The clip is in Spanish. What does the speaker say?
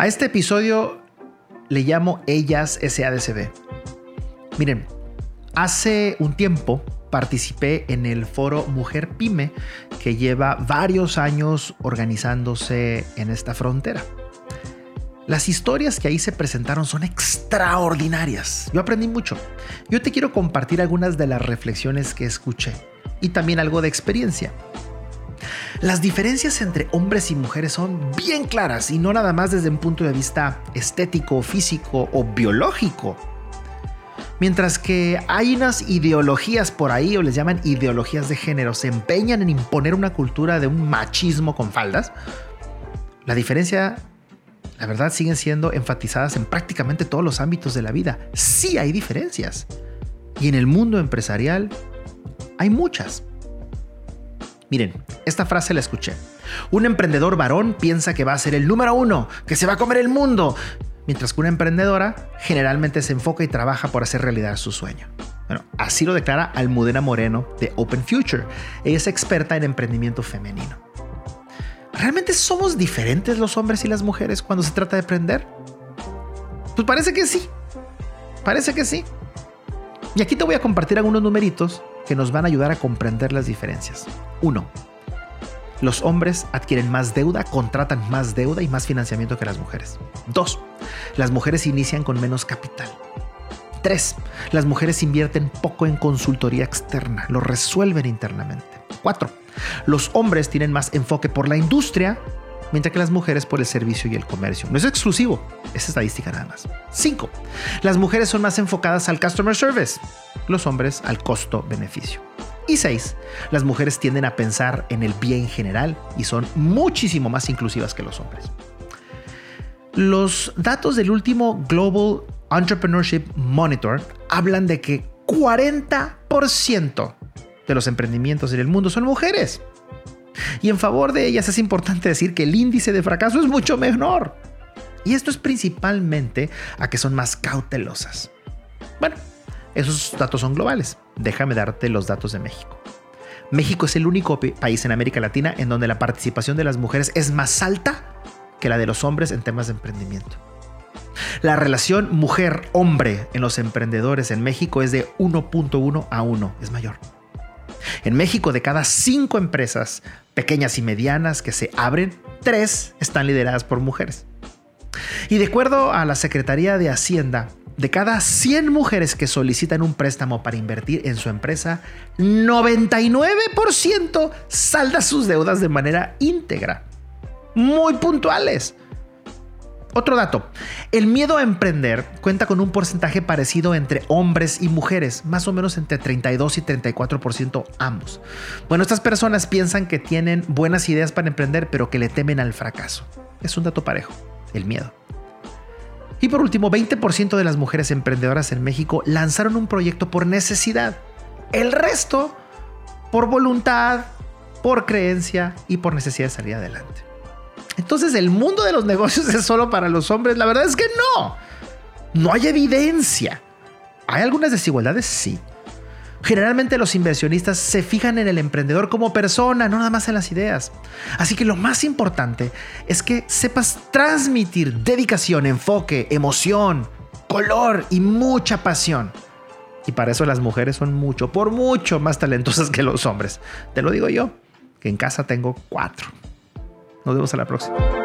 A este episodio le llamo Ellas SADCB. Miren, hace un tiempo participé en el foro Mujer Pyme que lleva varios años organizándose en esta frontera. Las historias que ahí se presentaron son extraordinarias. Yo aprendí mucho. Yo te quiero compartir algunas de las reflexiones que escuché y también algo de experiencia. Las diferencias entre hombres y mujeres son bien claras y no nada más desde un punto de vista estético, físico o biológico. Mientras que hay unas ideologías por ahí, o les llaman ideologías de género, se empeñan en imponer una cultura de un machismo con faldas, la diferencia, la verdad, siguen siendo enfatizadas en prácticamente todos los ámbitos de la vida. Sí hay diferencias. Y en el mundo empresarial hay muchas. Miren, esta frase la escuché. Un emprendedor varón piensa que va a ser el número uno, que se va a comer el mundo, mientras que una emprendedora generalmente se enfoca y trabaja por hacer realidad su sueño. Bueno, así lo declara Almudena Moreno de Open Future. Ella es experta en emprendimiento femenino. ¿Realmente somos diferentes los hombres y las mujeres cuando se trata de emprender? Pues parece que sí. Parece que sí. Y aquí te voy a compartir algunos numeritos que nos van a ayudar a comprender las diferencias. 1. Los hombres adquieren más deuda, contratan más deuda y más financiamiento que las mujeres. 2. Las mujeres inician con menos capital. 3. Las mujeres invierten poco en consultoría externa, lo resuelven internamente. 4. Los hombres tienen más enfoque por la industria, mientras que las mujeres por el servicio y el comercio. No es exclusivo, es estadística nada más. 5. Las mujeres son más enfocadas al customer service, los hombres al costo-beneficio. Y 6. Las mujeres tienden a pensar en el bien general y son muchísimo más inclusivas que los hombres. Los datos del último Global Entrepreneurship Monitor hablan de que 40% de los emprendimientos en el mundo son mujeres. Y en favor de ellas es importante decir que el índice de fracaso es mucho menor. Y esto es principalmente a que son más cautelosas. Bueno, esos datos son globales. Déjame darte los datos de México. México es el único país en América Latina en donde la participación de las mujeres es más alta que la de los hombres en temas de emprendimiento. La relación mujer-hombre en los emprendedores en México es de 1.1 a 1, es mayor. En México, de cada cinco empresas pequeñas y medianas que se abren, tres están lideradas por mujeres. Y de acuerdo a la Secretaría de Hacienda, de cada 100 mujeres que solicitan un préstamo para invertir en su empresa, 99% salda sus deudas de manera íntegra. Muy puntuales. Otro dato, el miedo a emprender cuenta con un porcentaje parecido entre hombres y mujeres, más o menos entre 32 y 34% ambos. Bueno, estas personas piensan que tienen buenas ideas para emprender, pero que le temen al fracaso. Es un dato parejo, el miedo. Y por último, 20% de las mujeres emprendedoras en México lanzaron un proyecto por necesidad. El resto por voluntad, por creencia y por necesidad de salir adelante. Entonces el mundo de los negocios es solo para los hombres. La verdad es que no. No hay evidencia. ¿Hay algunas desigualdades? Sí. Generalmente los inversionistas se fijan en el emprendedor como persona, no nada más en las ideas. Así que lo más importante es que sepas transmitir dedicación, enfoque, emoción, color y mucha pasión. Y para eso las mujeres son mucho, por mucho más talentosas que los hombres. Te lo digo yo, que en casa tengo cuatro. Nos vemos a la próxima.